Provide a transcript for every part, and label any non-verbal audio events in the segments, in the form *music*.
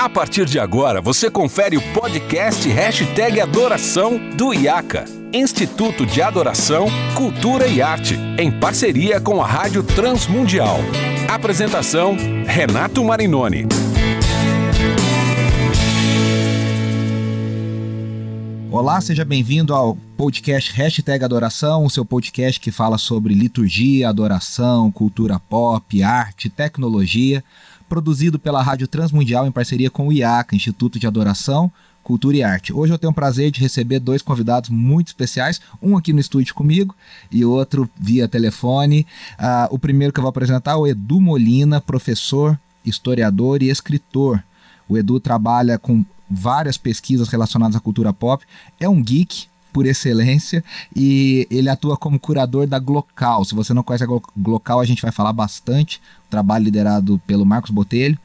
A partir de agora, você confere o podcast Hashtag Adoração do IACA, Instituto de Adoração, Cultura e Arte, em parceria com a Rádio Transmundial. Apresentação, Renato Marinoni. Olá, seja bem-vindo ao podcast Hashtag Adoração, o seu podcast que fala sobre liturgia, adoração, cultura pop, arte, tecnologia produzido pela Rádio Transmundial em parceria com o IACA, Instituto de Adoração, Cultura e Arte. Hoje eu tenho o prazer de receber dois convidados muito especiais, um aqui no estúdio comigo e outro via telefone. Uh, o primeiro que eu vou apresentar é o Edu Molina, professor, historiador e escritor. O Edu trabalha com várias pesquisas relacionadas à cultura pop, é um geek, por excelência e ele atua como curador da Glocal. Se você não conhece a Glocal, a gente vai falar bastante. trabalho liderado pelo Marcos Botelho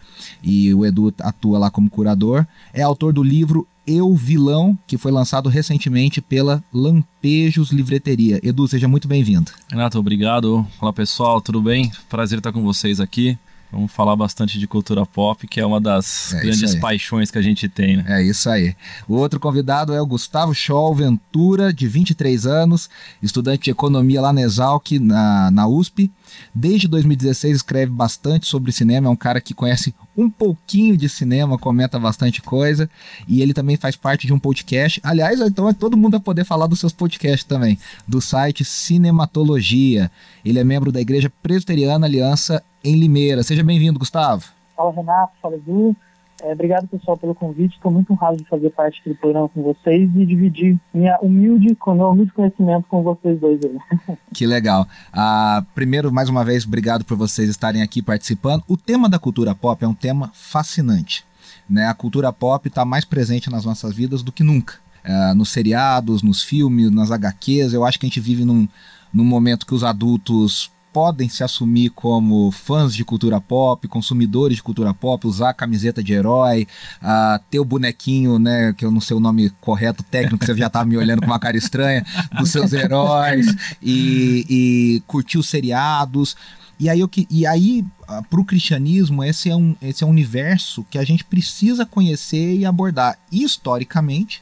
e o Edu atua lá como curador. É autor do livro Eu Vilão, que foi lançado recentemente pela Lampejos Livreteria. Edu, seja muito bem-vindo. Renato, obrigado. Olá pessoal, tudo bem? Prazer estar com vocês aqui. Vamos falar bastante de cultura pop, que é uma das é grandes paixões que a gente tem, né? É isso aí. O outro convidado é o Gustavo Scholl Ventura, de 23 anos, estudante de economia lá na Exalc, na, na USP. Desde 2016 escreve bastante sobre cinema, é um cara que conhece um pouquinho de cinema, comenta bastante coisa, e ele também faz parte de um podcast. Aliás, então é todo mundo a poder falar dos seus podcasts também, do site Cinematologia. Ele é membro da Igreja Presbiteriana Aliança em Limeira. Seja bem-vindo, Gustavo. Fala, Renato. Fala, Edu. É, obrigado, pessoal, pelo convite. Estou muito honrado de fazer parte do programa com vocês e dividir minha humilde, meu humilde conhecimento com vocês dois aí. *laughs* Que legal. Ah, primeiro, mais uma vez, obrigado por vocês estarem aqui participando. O tema da cultura pop é um tema fascinante. Né? A cultura pop está mais presente nas nossas vidas do que nunca. É, nos seriados, nos filmes, nas HQs. Eu acho que a gente vive num, num momento que os adultos podem se assumir como fãs de cultura pop, consumidores de cultura pop, usar a camiseta de herói, uh, ter o bonequinho, né, que eu não sei o nome correto técnico, você já tá me olhando com uma cara estranha, dos seus heróis, e, e curtir os seriados. E aí, eu, e aí uh, para o cristianismo, esse é, um, esse é um universo que a gente precisa conhecer e abordar. historicamente,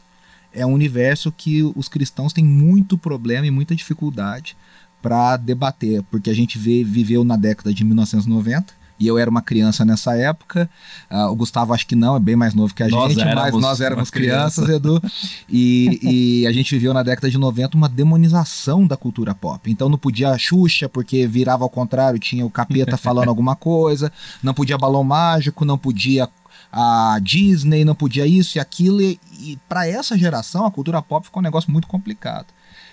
é um universo que os cristãos têm muito problema e muita dificuldade para debater, porque a gente vê, viveu na década de 1990 e eu era uma criança nessa época. Uh, o Gustavo acho que não, é bem mais novo que a nós gente, mas nós éramos crianças, criança. Edu. E, e, a gente viveu na década de 90 uma demonização da cultura pop. Então não podia a Xuxa, porque virava ao contrário, tinha o capeta falando alguma coisa, não podia balão mágico, não podia a Disney, não podia isso e aquilo. E, e para essa geração, a cultura pop ficou um negócio muito complicado.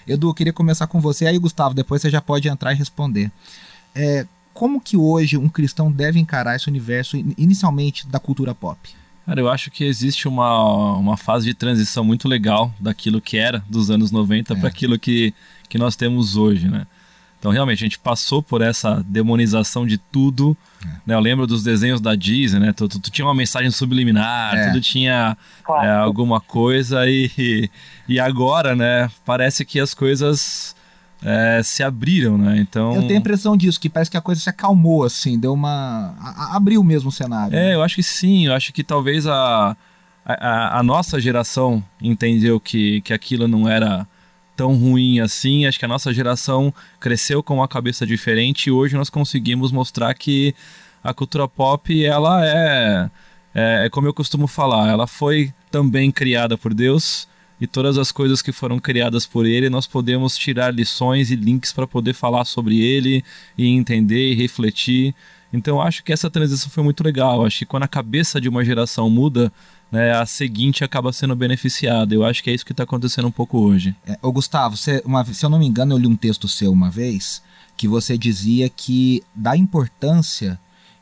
Edu, eu queria começar com você, aí Gustavo, depois você já pode entrar e responder. É, como que hoje um cristão deve encarar esse universo, inicialmente, da cultura pop? Cara, eu acho que existe uma, uma fase de transição muito legal daquilo que era dos anos 90 é. para aquilo que, que nós temos hoje, né? Então, realmente, a gente passou por essa demonização de tudo. É. Né? Eu lembro dos desenhos da Disney, né? Tu, tu, tu tinha uma mensagem subliminar, é. tudo tinha claro. é, alguma coisa e, e agora, né? Parece que as coisas é, se abriram, né? Então... Eu tenho a impressão disso, que parece que a coisa se acalmou, assim, deu uma... A, abriu mesmo o cenário. É, né? eu acho que sim. Eu acho que talvez a, a, a nossa geração entendeu que, que aquilo não era tão ruim assim. Acho que a nossa geração cresceu com uma cabeça diferente e hoje nós conseguimos mostrar que a cultura pop ela é, é, é como eu costumo falar, ela foi também criada por Deus e todas as coisas que foram criadas por ele, nós podemos tirar lições e links para poder falar sobre ele e entender e refletir. Então acho que essa transição foi muito legal. Acho que quando a cabeça de uma geração muda, né, a seguinte acaba sendo beneficiada. Eu acho que é isso que está acontecendo um pouco hoje. É, ô Gustavo, você, uma, se eu não me engano, eu li um texto seu uma vez que você dizia que da importância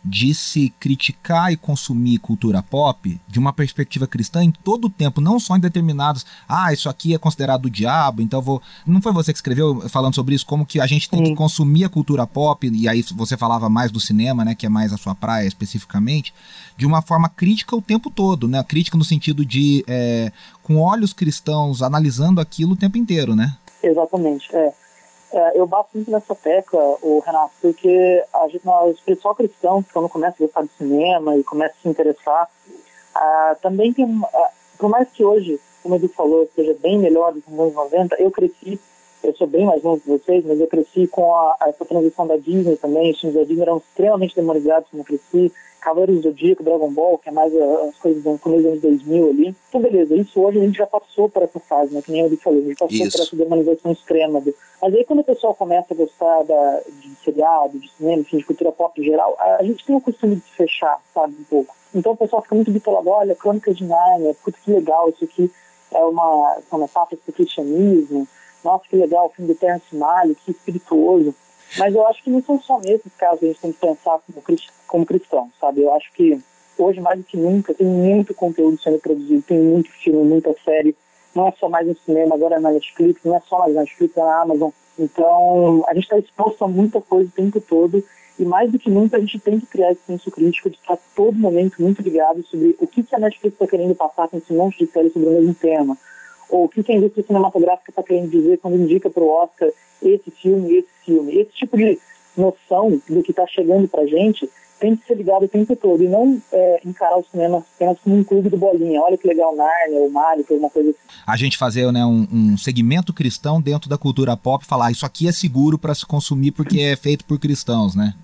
de se criticar e consumir cultura pop de uma perspectiva cristã em todo o tempo, não só em determinados, ah, isso aqui é considerado o diabo, então vou. Não foi você que escreveu falando sobre isso, como que a gente tem Sim. que consumir a cultura pop, e aí você falava mais do cinema, né, que é mais a sua praia especificamente, de uma forma crítica o tempo todo, né? Crítica no sentido de é, com olhos cristãos analisando aquilo o tempo inteiro, né? Exatamente, é. É, eu bato muito nessa tecla, o Renato, porque a gente, nós, pessoal cristão, quando começa a gostar de cinema e começa a se interessar, Ah, também tem, ah, por mais que hoje, como Edu falou, seja bem melhor do que nos anos 90, eu cresci, eu sou bem mais novo que vocês, mas eu cresci com a, essa transição da Disney também, os filmes da Disney eram extremamente demonizados como eu cresci, Cavaleiros do Zodíaco, Dragon Ball, que é mais as coisas do começo dos anos 2000 ali. Então, beleza, isso hoje a gente já passou por essa fase, né? Que nem eu falou, a gente passou isso. por essa demonização extrema. Do... Mas aí quando o pessoal começa a gostar da, de seriado, de cinema, enfim, de cultura pop em geral, a, a gente tem o costume de se fechar, sabe, um pouco. Então o pessoal fica muito bitolado, olha, Crônicas de Nárnia, puta que legal, isso aqui é uma, uma metáfora do cristianismo, nossa, que legal, o filme do Terrence Malick, que espirituoso. Mas eu acho que não são só nesses casos que a gente tem que pensar como, como cristão, sabe? Eu acho que hoje, mais do que nunca, tem muito conteúdo sendo produzido, tem muito filme, muita série. Não é só mais no cinema, agora é na Netflix, não é só mais na Netflix, é na Amazon. Então, a gente está exposto a muita coisa o tempo todo e mais do que nunca a gente tem que criar esse senso crítico de estar todo momento muito ligado sobre o que, que a Netflix está querendo passar com esse monte de séries sobre o mesmo tema. Ou o que, a indústria cinematográfica está querendo dizer quando indica para o Oscar esse filme esse filme. Esse tipo de noção do que está chegando para a gente tem que ser ligado o tempo todo e não é, encarar o cinema apenas como um clube do bolinha. Olha que legal, Narnia, ou Mario, alguma coisa assim. A gente fazer né, um, um, segmento cristão dentro da cultura pop falar ah, isso aqui é seguro para se consumir porque é feito por cristãos, né?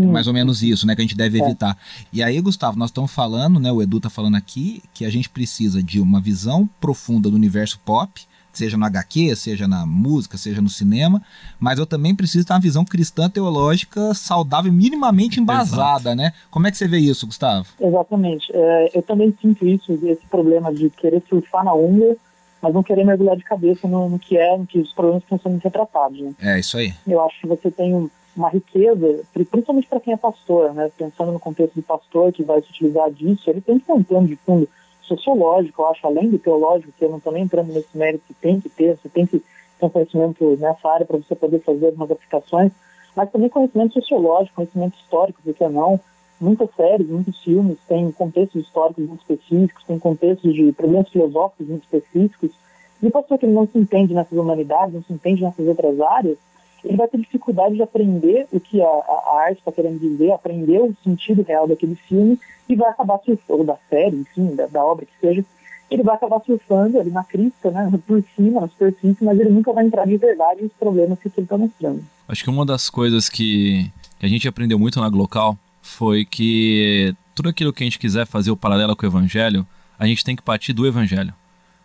Sim. Mais ou menos isso, né? Que a gente deve é. evitar. É. E aí, Gustavo, nós estamos falando, né? O Edu está falando aqui que a gente precisa de uma visão profunda do universo pop seja no HQ, seja na música, seja no cinema, mas eu também preciso ter uma visão cristã teológica saudável, minimamente embasada, Exato. né? Como é que você vê isso, Gustavo? Exatamente. É, eu também sinto isso, esse problema de querer surfar na onda, mas não querer mergulhar de cabeça no, no que é, no que os problemas estão sendo retratados. Né? É, isso aí. Eu acho que você tem uma riqueza, principalmente para quem é pastor, né? Pensando no contexto do pastor que vai se utilizar disso, ele tem que ter um plano de fundo sociológico, eu acho, além do teológico, que eu não estou nem entrando nesse mérito que tem que ter, você tem que ter um conhecimento nessa área para você poder fazer algumas aplicações, mas também conhecimento sociológico, conhecimento histórico, porque não? Muitas séries, muitos filmes têm contextos históricos muito específicos, têm contextos de problemas filosóficos muito específicos, e o pastor que não se entende nessas humanidades, não se entende nessas outras áreas, ele vai ter dificuldade de aprender o que a, a arte está querendo dizer, aprender o sentido real daquele filme e vai acabar surfando, ou da série, enfim, da, da, obra que seja, ele vai acabar surfando ali na crista, né, por cima, na superfície, mas ele nunca vai entrar de verdade nos problemas que ele está mostrando. Acho que uma das coisas que, que a gente aprendeu muito na Glocal foi que tudo aquilo que a gente quiser fazer o paralelo com o evangelho, a gente tem que partir do evangelho.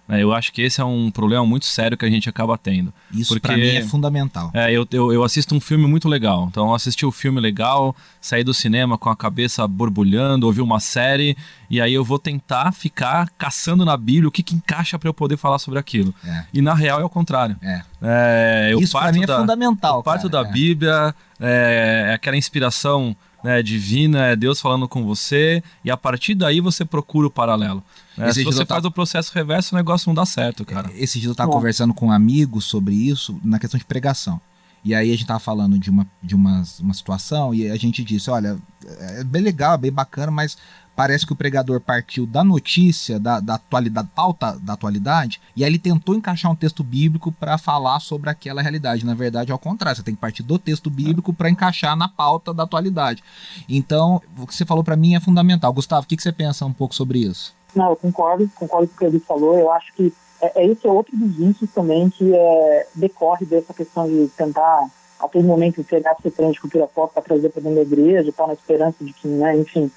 É, eu acho que esse é um problema muito sério que a gente acaba tendo. Isso pra mim é fundamental. É, eu, eu, eu, assisto um filme muito legal. Então, eu assisti o um filme legal, saí do cinema com a cabeça borbulhando, ouvi uma série, e aí eu vou tentar ficar caçando na Bíblia o que, que encaixa para eu poder falar sobre aquilo. É. E na real é o contrário. É. É, Isso pra mim é da, fundamental. Eu parto cara, da é. Bíblia, é, aquela inspiração né, divina, é Deus falando com você, e a partir daí você procura o paralelo. É, se você faz tá... o processo reverso, o negócio não dá certo, cara. Esse dia eu estava conversando com um amigo sobre isso na questão de pregação. E aí a gente tava falando de uma, de uma, uma situação e a gente disse, olha, é bem legal, é bem bacana, mas parece que o pregador partiu da notícia, da, da atualidade, pauta da atualidade, e aí ele tentou encaixar um texto bíblico para falar sobre aquela realidade. Na verdade, ao contrário, você tem que partir do texto bíblico para encaixar na pauta da atualidade. Então, o que você falou para mim é fundamental. Gustavo, o que, que você pensa um pouco sobre isso? Não, eu concordo, concordo com o que ele falou. Eu acho que é, é esse é outro dos vícios também que é, decorre dessa questão de tentar a todo momento entregar esse de cultura pop para trazer para dentro da igreja, tá na esperança de que, né, enfim,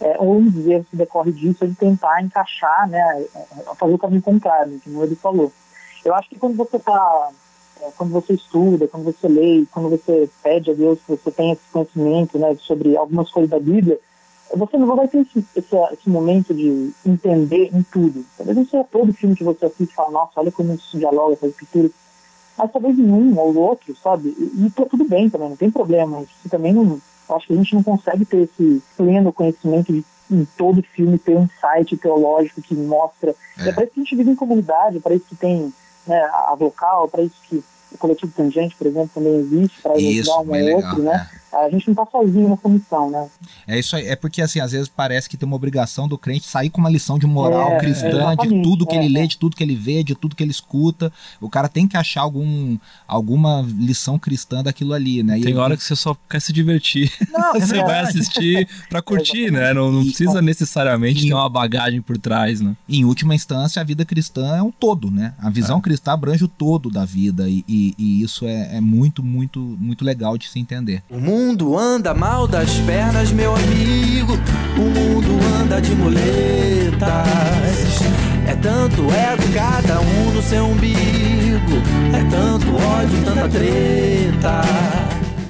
é, um dos erros que decorre disso é de tentar encaixar, né, é, fazer o caminho contrário, como ele falou. Eu acho que quando você está é, quando você estuda, quando você lê, quando você pede a Deus que você tenha esse conhecimento né, sobre algumas coisas da Bíblia, você não vai ter esse, esse, esse, momento de entender em tudo. Talvez não seja todo filme que você assiste e fala, nossa, olha como isso dialoga com a escritura. Mas talvez em um ou outro, sabe? E, e tá tudo bem também, não tem problema. Isso também não. Acho que a gente não consegue ter esse pleno conhecimento de em todo filme ter um site teológico que mostra. É, é para isso que a gente vive em comunidade, para isso que tem né, a local, para isso que o coletivo Tangente, por exemplo, também existe para ajudar um ou outro, né? É a gente não está sozinho nessa missão, né? É isso aí, é porque assim, às vezes parece que tem uma obrigação do crente sair com uma lição de moral é, cristã, é, de tudo que é, ele lê, de tudo que ele vê, de tudo que ele escuta. O cara tem que achar algum, alguma lição cristã daquilo ali, né? E tem ele... hora que você só quer se divertir. *laughs* Não, você vai assistir para curtir, né? Não, não precisa necessariamente e, ter uma bagagem por trás, né? Em última instância, a vida cristã é um todo, né? A visão é. cristã abrange o todo da vida e, e, e isso é, é muito, muito, muito legal de se entender. O mundo anda mal das pernas, meu amigo. O mundo anda de muletas. É tanto ego, cada um no seu umbigo. É tanto ódio, tanta treta.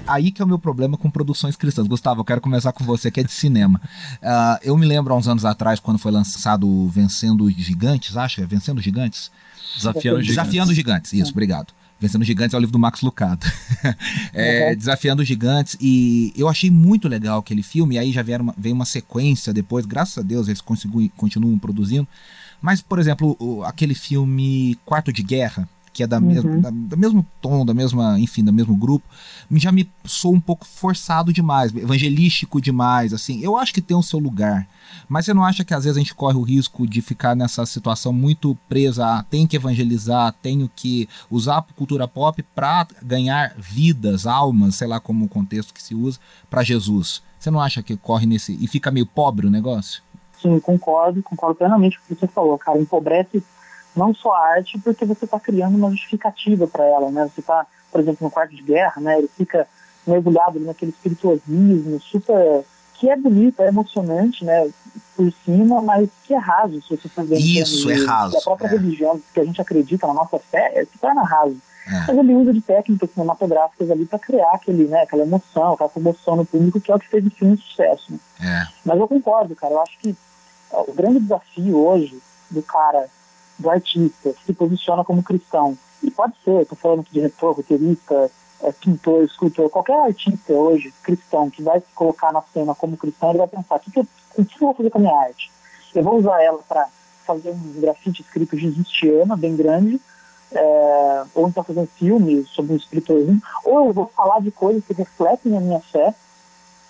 Aí que é o meu problema com produções cristãs. Gustavo, eu quero começar com você, que é de cinema. Uh, eu me lembro há uns anos atrás, quando foi lançado Vencendo Gigantes, acho, é Vencendo Gigantes? Desafiando Gigantes. Desafiando Gigantes, isso, obrigado. Vencendo Gigantes é o livro do Max Lucado. *laughs* é, uhum. Desafiando Gigantes. E eu achei muito legal aquele filme. E aí já veio uma, veio uma sequência depois. Graças a Deus eles continuam produzindo. Mas, por exemplo, aquele filme Quarto de Guerra, que é da, uhum. mesma, da, do mesmo tom, da mesma, enfim, do mesmo grupo, já me sou um pouco forçado demais, evangelístico demais, assim. Eu acho que tem o seu lugar, mas você não acha que às vezes a gente corre o risco de ficar nessa situação muito presa a tem que evangelizar, tenho que usar a cultura pop para ganhar vidas, almas, sei lá como o contexto que se usa, para Jesus? Você não acha que corre nesse e fica meio pobre o negócio? Sim, concordo, concordo plenamente com o que você falou, cara. Empobrece não só a arte, porque você está criando uma justificativa para ela, né? Você está, por exemplo, no quarto de guerra, né? Ele fica mergulhado naquele espiritualismo super que é bonito, é emocionante, né, por cima, mas que é raso, se você for ver. Isso, é raso. A própria é. religião que a gente acredita na nossa fé é, se torna raso. É. Mas ele usa de técnicas cinematográficas ali para criar aquele, né, aquela emoção, aquela comoção no público, que é o que fez o filme sucesso. Né? É. Mas eu concordo, cara, eu acho que o grande desafio hoje do cara do artista se posiciona como cristão. E pode ser, estou falando aqui de retor, roteirista, é, pintor, escultor, qualquer artista hoje, cristão, que vai se colocar na cena como cristão, ele vai pensar: o que, que, eu, o que eu vou fazer com a minha arte? Eu vou usar ela para fazer um grafite escrito jesustiano, bem grande, é, ou então fazer um filme sobre um espiritualismo, ou eu vou falar de coisas que refletem a minha fé,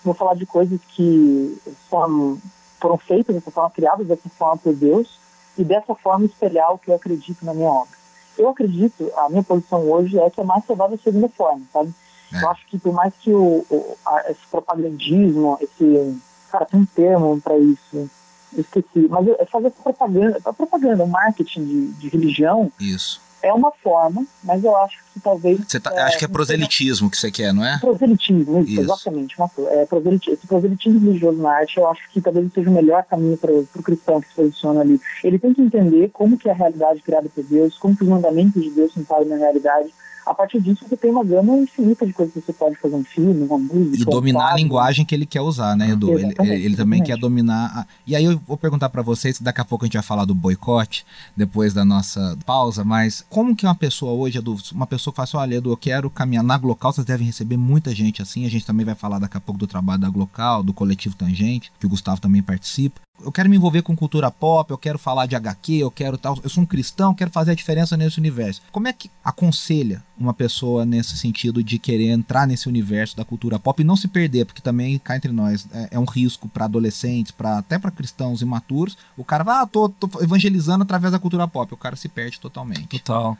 vou falar de coisas que foram, foram feitas foram criadas dessa forma por Deus, e dessa forma espelhar o que eu acredito na minha obra. Eu acredito, a minha posição hoje é que é mais saudável a segunda forma, sabe? É. Eu acho que por mais que o, o a, esse propagandismo, esse. Cara, tem um termo para isso, eu esqueci, mas é fazer propaganda, a propaganda, o marketing de, de religião. Isso é uma forma, mas eu acho que talvez. Você tá, é, acho que é proselitismo que você quer, não é? Proselitismo, isso, isso. exatamente. Uma, é, proselitismo, esse proselitismo religioso na arte, eu acho que talvez seja o melhor caminho para o cristão que se posiciona ali. Ele tem que entender como que é a realidade criada por Deus, como que os mandamentos de Deus se enquadram na realidade a partir disso você tem uma gama infinita de coisas que você pode fazer um filme, uma música. E dominar a linguagem que ele quer usar, né, Edu? Ele, ele, também quer dominar. A... E aí eu vou perguntar para vocês, daqui a pouco a gente vai falar do boicote, depois da nossa pausa, mas como que uma pessoa hoje, Edu, uma pessoa que fala assim, olha, Edu, eu quero caminhar na Glocal, vocês devem receber muita gente assim, a gente também vai falar daqui a pouco do trabalho da Glocal, do coletivo Tangente, que o Gustavo também participa eu quero me envolver com cultura pop, eu quero falar de HQ, eu quero tal, eu sou um cristão, quero fazer a diferença nesse universo. Como é que aconselha uma pessoa nesse sentido de querer entrar nesse universo da cultura pop e não se perder, porque também cá entre nós é, é um risco para adolescentes, para até para cristãos imaturos. O cara vai, ah, tô, tô evangelizando através da cultura pop, o cara se perde totalmente. Total.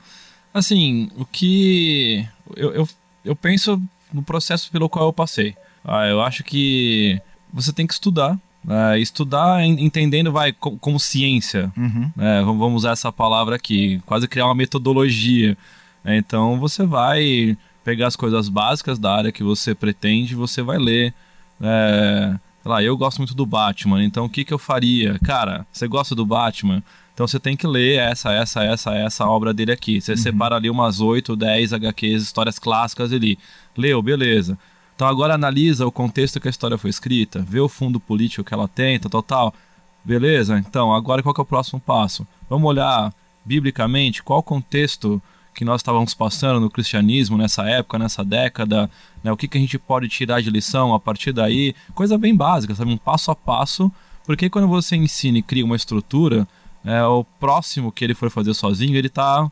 Assim, o que eu, eu, eu penso no processo pelo qual eu passei. Ah, eu acho que você tem que estudar é, estudar entendendo, vai, como, ciência. Uhum. É, vamos usar essa palavra aqui, quase criar uma metodologia. É, então você vai pegar as coisas básicas da área que você pretende, você vai ler. É, lá, eu gosto muito do Batman, então o que, que eu faria? Cara, você gosta do Batman? Então você tem que ler essa, essa, essa, essa obra dele aqui. Você uhum. separa ali umas 8, 10 HQs, histórias clássicas ali. Leu, beleza. Então agora analisa o contexto que a história foi escrita, vê o fundo político que ela tem, tal, tal, tal. Beleza? Então, agora qual é o próximo passo? Vamos olhar biblicamente qual o contexto que nós estávamos passando no cristianismo nessa época, nessa década, né? o que, que a gente pode tirar de lição a partir daí, coisa bem básica, sabe? Um passo a passo, porque quando você ensina e cria uma estrutura, é, o próximo que ele for fazer sozinho, ele está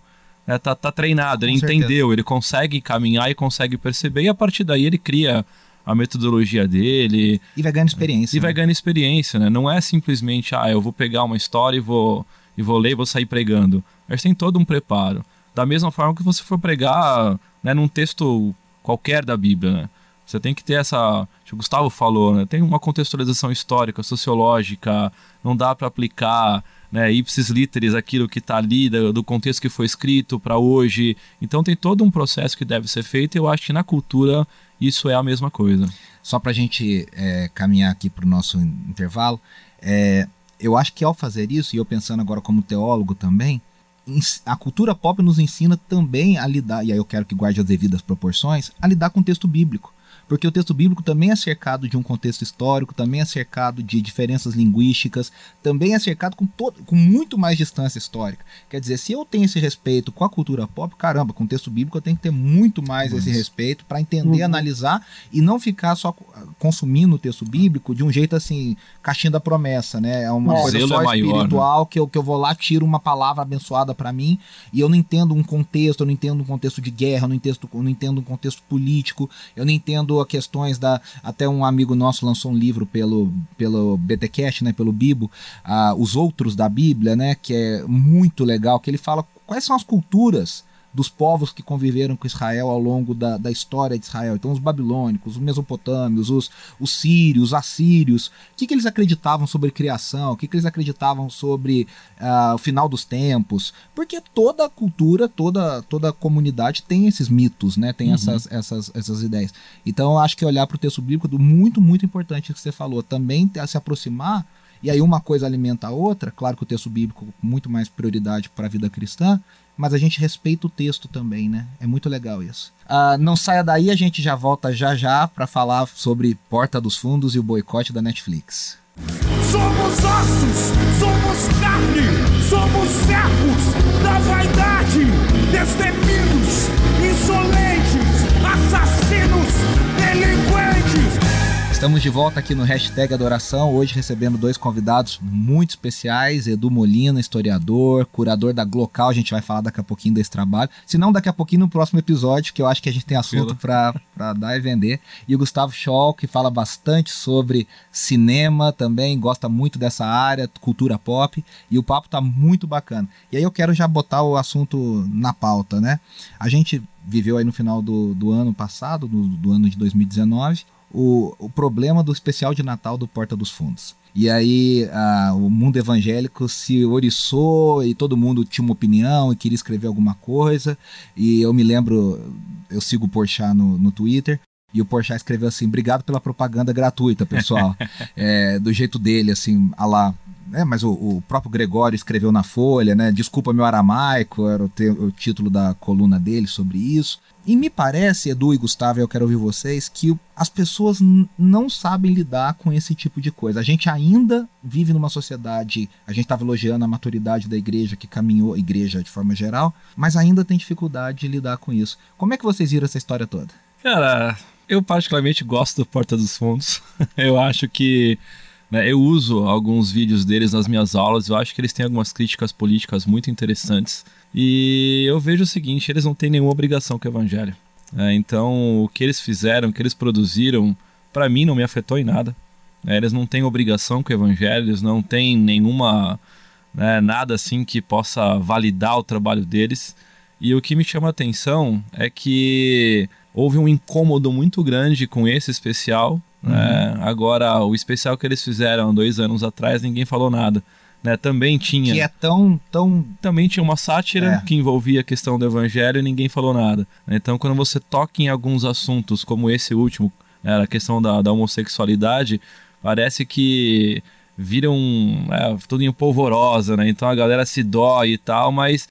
né, tá, tá treinado, Com ele certeza. entendeu, ele consegue caminhar e consegue perceber, e a partir daí ele cria a metodologia dele E vai ganhando experiência. e vai né? ganhando experiência, né? Não é simplesmente, ah, eu vou pegar uma história e vou, e vou ler e vou sair pregando. Mas tem todo um preparo. Da mesma forma que você for pregar né, num texto qualquer da Bíblia, né? Você tem que ter essa. o Gustavo falou, né? Tem uma contextualização histórica, sociológica, não dá para aplicar né, ipsis literis aquilo que está ali, do, contexto que foi escrito para hoje. Então tem todo um processo que deve ser feito e eu acho que na cultura isso é a mesma coisa. Só para a gente é, caminhar aqui para o nosso intervalo, é, eu acho que ao fazer isso, e eu pensando agora como teólogo também, a cultura pop nos ensina também a lidar, e aí eu quero que guarde as devidas proporções, a lidar com o texto bíblico. Porque o texto bíblico também é cercado de um contexto histórico, também é cercado de diferenças linguísticas, também é cercado com, todo, com muito mais distância histórica. Quer dizer, se eu tenho esse respeito com a cultura pop, caramba, com o texto bíblico eu tenho que ter muito mais esse respeito para entender, Uhum. analisar e não ficar só co- consumindo o texto bíblico de um jeito assim, caixinha da promessa, né? É uma É. coisa só é maior, espiritual que, eu, que eu vou lá, tiro uma palavra abençoada para mim e eu não entendo um contexto, eu não entendo um contexto de guerra, eu não entendo, eu não entendo um contexto político, eu não entendo a questões da. Até um amigo nosso lançou um livro pelo, pelo BTCast, né? Pelo Bibo, ah, Os Outros da Bíblia, né? Que é muito legal, que ele fala quais são as culturas dos povos que conviveram com Israel ao longo da, da história de Israel. Então, os babilônicos, os mesopotâmios, os, os sírios, os assírios. O que, que eles acreditavam sobre criação? O que, que eles acreditavam sobre ah, o final dos tempos? Porque toda cultura, toda, toda comunidade tem esses mitos, né? Tem essas, essas, essas ideias. Então, eu acho que olhar para o texto bíblico é muito, muito importante o que você falou. Também se aproximar e aí uma coisa alimenta a outra, claro que o texto bíblico com muito mais prioridade para a vida cristã, mas a gente respeita o texto também, né? É muito legal isso. Ah, não saia daí, a gente já volta já já para falar sobre Porta dos Fundos e o boicote da Netflix. Somos ossos, somos carne, somos servos da vaidade, destemidos, Estamos de volta aqui no Hashtag Adoração, hoje recebendo dois convidados muito especiais, Edu Molina, historiador, curador da Glocal, a gente vai falar daqui a pouquinho desse trabalho, se não daqui a pouquinho no próximo episódio, que eu acho que a gente tem assunto para dar e vender, e o Gustavo Scholl, que fala bastante sobre cinema também, gosta muito dessa área, cultura pop, e o papo tá muito bacana. E aí eu quero já botar o assunto na pauta, né? A gente viveu aí no final do, do ano passado, do, do ano de 2019, o, o problema do especial de Natal do Porta dos Fundos. E aí ah, o mundo evangélico se oriçou e todo mundo tinha uma opinião e queria escrever alguma coisa. E eu me lembro, eu sigo o Porchat no, no Twitter. E o Porchat escreveu assim: obrigado pela propaganda gratuita, pessoal. *laughs* É, do jeito dele, assim, a lá. É, mas o, o próprio Gregório escreveu na Folha, né? Desculpa meu aramaico, era o, te- o título da coluna dele sobre isso. E me parece, Edu e Gustavo, eu quero ouvir vocês, que as pessoas não sabem lidar com esse tipo de coisa. A gente ainda vive numa sociedade, a gente estava elogiando a maturidade da igreja que caminhou, igreja de forma geral, mas ainda tem dificuldade de lidar com isso. Como é que vocês viram essa história toda? Cara, eu particularmente gosto do Porta dos Fundos. *laughs* eu acho que. Né, eu uso alguns vídeos deles nas minhas aulas. Eu acho que eles têm algumas críticas políticas muito interessantes. E eu vejo o seguinte: eles não têm nenhuma obrigação com o evangelho. É, então, o que eles fizeram, o que eles produziram, para mim não me afetou em nada. É, eles não têm obrigação com o evangelho, eles não têm nenhuma. né, nada assim que possa validar o trabalho deles. E o que me chama a atenção é que houve um incômodo muito grande com esse especial. Né? Agora, o especial que eles fizeram dois anos atrás, ninguém falou nada. Né? Também tinha Que é tão, tão também tinha uma sátira É. que envolvia a questão do evangelho e ninguém falou nada. Então, quando você toca em alguns assuntos, como esse último, né, a questão da, da homossexualidade, parece que viram é, tudo em polvorosa, né? Então a galera se dói e tal, mas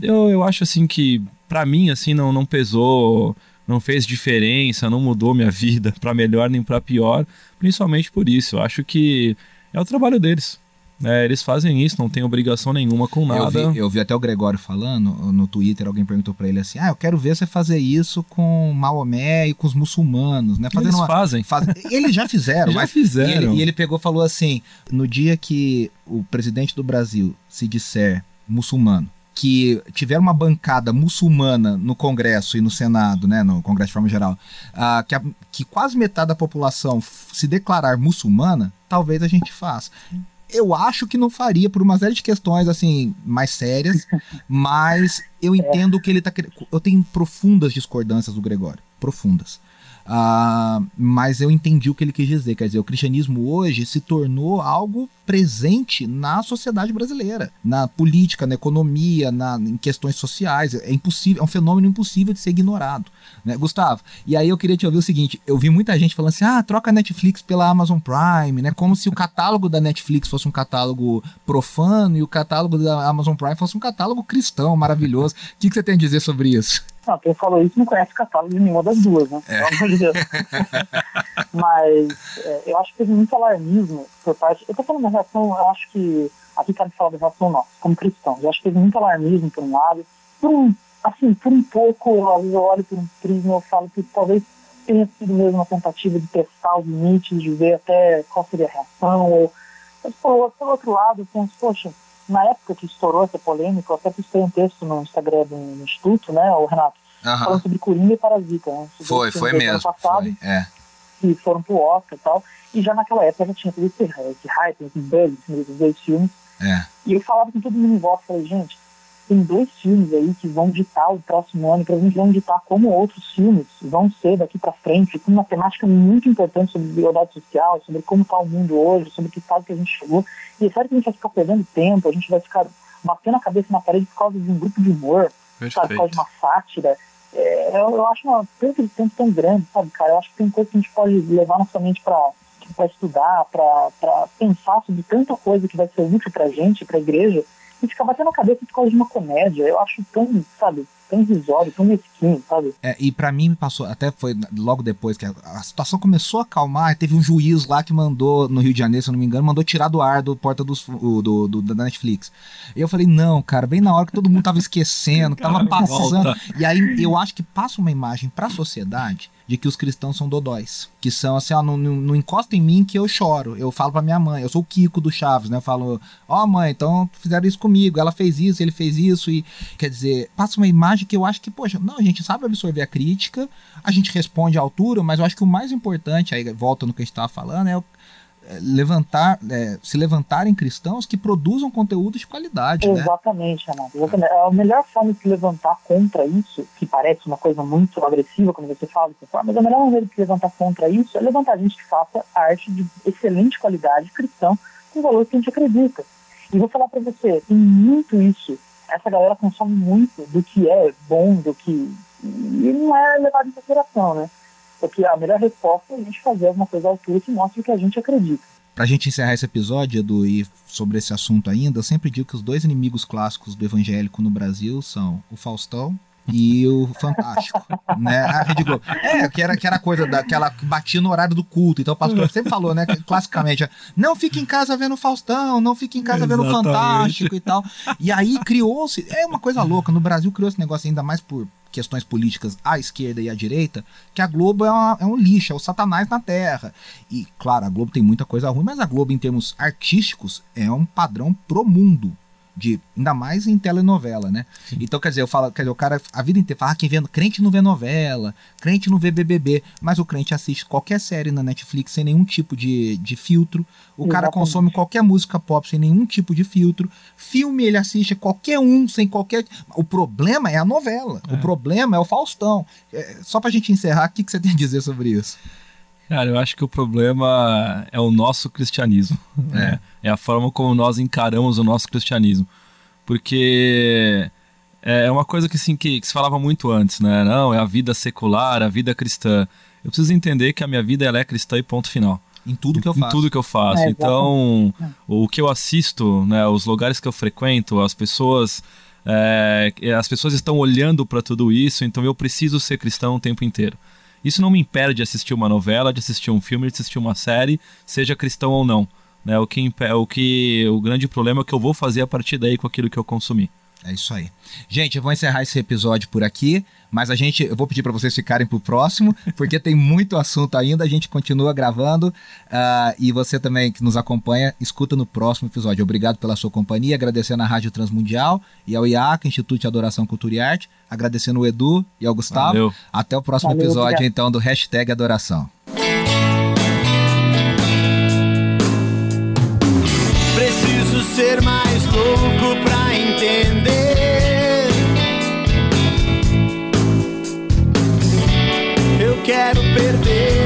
eu, eu acho assim que, pra mim, assim, não, não pesou, não fez diferença, não mudou minha vida *laughs* pra melhor nem pra pior, principalmente por isso. Eu acho que é o trabalho deles. É, eles fazem isso, não tem obrigação nenhuma com Eu nada. vi, eu vi até o Gregório falando no Twitter, alguém perguntou pra ele assim: Ah, eu quero ver você fazer isso com Maomé e com os muçulmanos, né? Fazendo Eles uma- fazem. faz- *laughs* Eles já fizeram, Já mas fizeram. E ele, e ele pegou e falou assim: no dia que o presidente do Brasil se disser muçulmano, que tiveram uma bancada muçulmana no Congresso e no Senado, né, no Congresso de forma geral, uh, que, a, que quase metade da população se declarar muçulmana, talvez a gente faça. Eu acho que não faria por uma série de questões assim mais sérias, *laughs* mas eu entendo que ele está eu tenho profundas discordâncias do Gregório, profundas. Uh, mas eu entendi o que ele quis dizer. Quer dizer, o cristianismo hoje se tornou algo presente na sociedade brasileira, na política, na economia, na, em questões sociais. É impossível, é um fenômeno impossível de ser ignorado. Né? Gustavo, e aí eu queria te ouvir o seguinte: eu vi muita gente falando assim, ah, troca a Netflix pela Amazon Prime, né? Como se o catálogo da Netflix fosse um catálogo profano e o catálogo da Amazon Prime fosse um catálogo cristão, maravilhoso. O que, que você tem a dizer sobre isso? Não, quem falou isso não conhece catálogo de nenhuma das duas, né? É. Pelo amor de Deus. *laughs* Mas é, eu acho que teve muito alarmismo por parte. Eu tô falando da relação, eu acho que. Aqui cabe falar da relação nossa, como cristãos. Eu acho que teve muito alarmismo por um lado. Por um, assim, por um pouco, às vezes eu olho por um prisma eu falo que talvez tenha sido mesmo uma tentativa de testar os limites, de ver até qual seria a reação. Ou, mas, por, por outro lado, eu penso, poxa, na época que estourou essa polêmica, eu até postei um texto no Instagram do, Instituto, né, o Renato, uhum. falando sobre Coringa e Parasita, né? Foi, foi mesmo. Passado, foi, é. Que foram pro Oscar e tal. E já naquela época já tinha todo esse, esse hype, esse buzz desses dois filmes. É. E eu falava com todo mundo em volta, falei, gente, tem dois filmes aí que vão ditar o próximo ano, que a gente vão ditar como outros filmes vão ser daqui para frente, com uma temática muito importante sobre igualdade social, sobre como está o mundo hoje, sobre que fase que a gente chegou. E é sério que a gente vai ficar perdendo tempo, a gente vai ficar batendo a cabeça na parede por causa de um grupo de humor, sabe, por causa de uma sátira. É, eu, eu, acho uma perda de tempo tão grande, sabe, cara? Eu acho que tem coisa que a gente pode levar nossa mente para para estudar, para pensar sobre tanta coisa que vai ser útil para a gente, para a igreja, e ficar batendo a cabeça por causa de uma comédia. Eu acho tão, sabe, tão irrisório, tão mesquinho, sabe? É, e para mim passou, até foi logo depois que a, a, situação começou a acalmar, teve um juiz lá que mandou, no Rio de Janeiro, se eu não me engano, mandou tirar do ar do porta dos, do, do, da Netflix. E eu falei, não, cara, bem na hora que todo mundo tava esquecendo, *laughs* tava passando. E aí eu acho que passa uma imagem pra sociedade de que os cristãos são dodóis. Que são assim, ó, não, não, não encosta em mim que eu choro. Eu falo pra minha mãe, eu sou o Kiko do Chaves, né? Eu falo, ó oh, mãe, então fizeram isso comigo, ela fez isso, ele fez isso, e quer dizer, passa uma imagem que eu acho que, poxa, não, a gente sabe absorver a crítica, a gente responde à altura, mas eu acho que o mais importante, aí volta no que a gente estava falando, é o é, levantar, é, se levantarem cristãos que produzam conteúdo de qualidade. Né? Exatamente, né? Renato. Exatamente. A melhor forma de se levantar contra isso, que parece uma coisa muito agressiva quando você fala mas a melhor maneira de se levantar contra isso é levantar gente que faça arte de excelente qualidade cristão com valor que a gente acredita. E vou falar para você, tem muito isso. Essa galera consome muito do que é bom, do que. E não é levado em consideração, né? Porque a melhor resposta é a gente fazer alguma coisa à altura que mostre o que a gente acredita. Pra gente encerrar esse episódio, Edu, e sobre esse assunto ainda, eu sempre digo que os dois inimigos clássicos do evangélico no Brasil são o Faustão e o Fantástico, né? A Rede Globo. É, que era, que era coisa daquela que batia no horário do culto. Então o pastor sempre falou, né, classicamente, não fique em casa vendo Faustão, não fique em casa Exatamente. vendo Fantástico e tal. E aí criou-se, é uma coisa louca, no Brasil criou esse negócio ainda mais por questões políticas à esquerda e à direita, que a Globo é, uma, é um lixo, é o satanás na Terra. E, claro, a Globo tem muita coisa ruim, mas a Globo, em termos artísticos, é um padrão pro mundo de ainda mais em telenovela, né? Sim. Então, quer dizer, eu falo, quer dizer, o cara a vida inteira fala, ah, quem vê, crente não vê novela, crente não vê BBB, mas o crente assiste qualquer série na Netflix sem nenhum tipo de, de filtro. O Exatamente. cara consome qualquer música pop sem nenhum tipo de filtro. Filme ele assiste qualquer um sem qualquer. O problema é a novela. É. O problema é o Faustão. É, só pra gente encerrar, o que, que você tem a dizer sobre isso? Cara, eu acho que o problema é o nosso cristianismo. É. Né? é a forma como nós encaramos o nosso cristianismo. Porque é uma coisa que, assim, que, que, se falava muito antes, né? Não, é a vida secular, a vida cristã. Eu preciso entender que a minha vida ela é cristã e ponto final. Em tudo que eu faço. Em tudo que eu faço. É, então, o que eu assisto, né, os lugares que eu frequento, as pessoas, é, as pessoas estão olhando para tudo isso, então eu preciso ser cristão o tempo inteiro. Isso não me impede de assistir uma novela, de assistir um filme, de assistir uma série, seja cristão ou não. Né? O, que, o que o grande problema é o que eu vou fazer a partir daí com aquilo que eu consumi. É isso aí. Gente, eu vou encerrar esse episódio por aqui, mas a gente, eu vou pedir para vocês ficarem pro próximo, porque tem muito assunto ainda, a gente continua gravando uh, e você também que nos acompanha, escuta no próximo episódio. Obrigado pela sua companhia, agradecendo a Rádio Transmundial e ao IAC, Instituto de Adoração, Cultura e Arte, agradecendo o Edu e ao Gustavo. Valeu. Até o próximo Valeu, episódio, obrigado. então, do Hashtag Adoração. Preciso ser mais quero perder.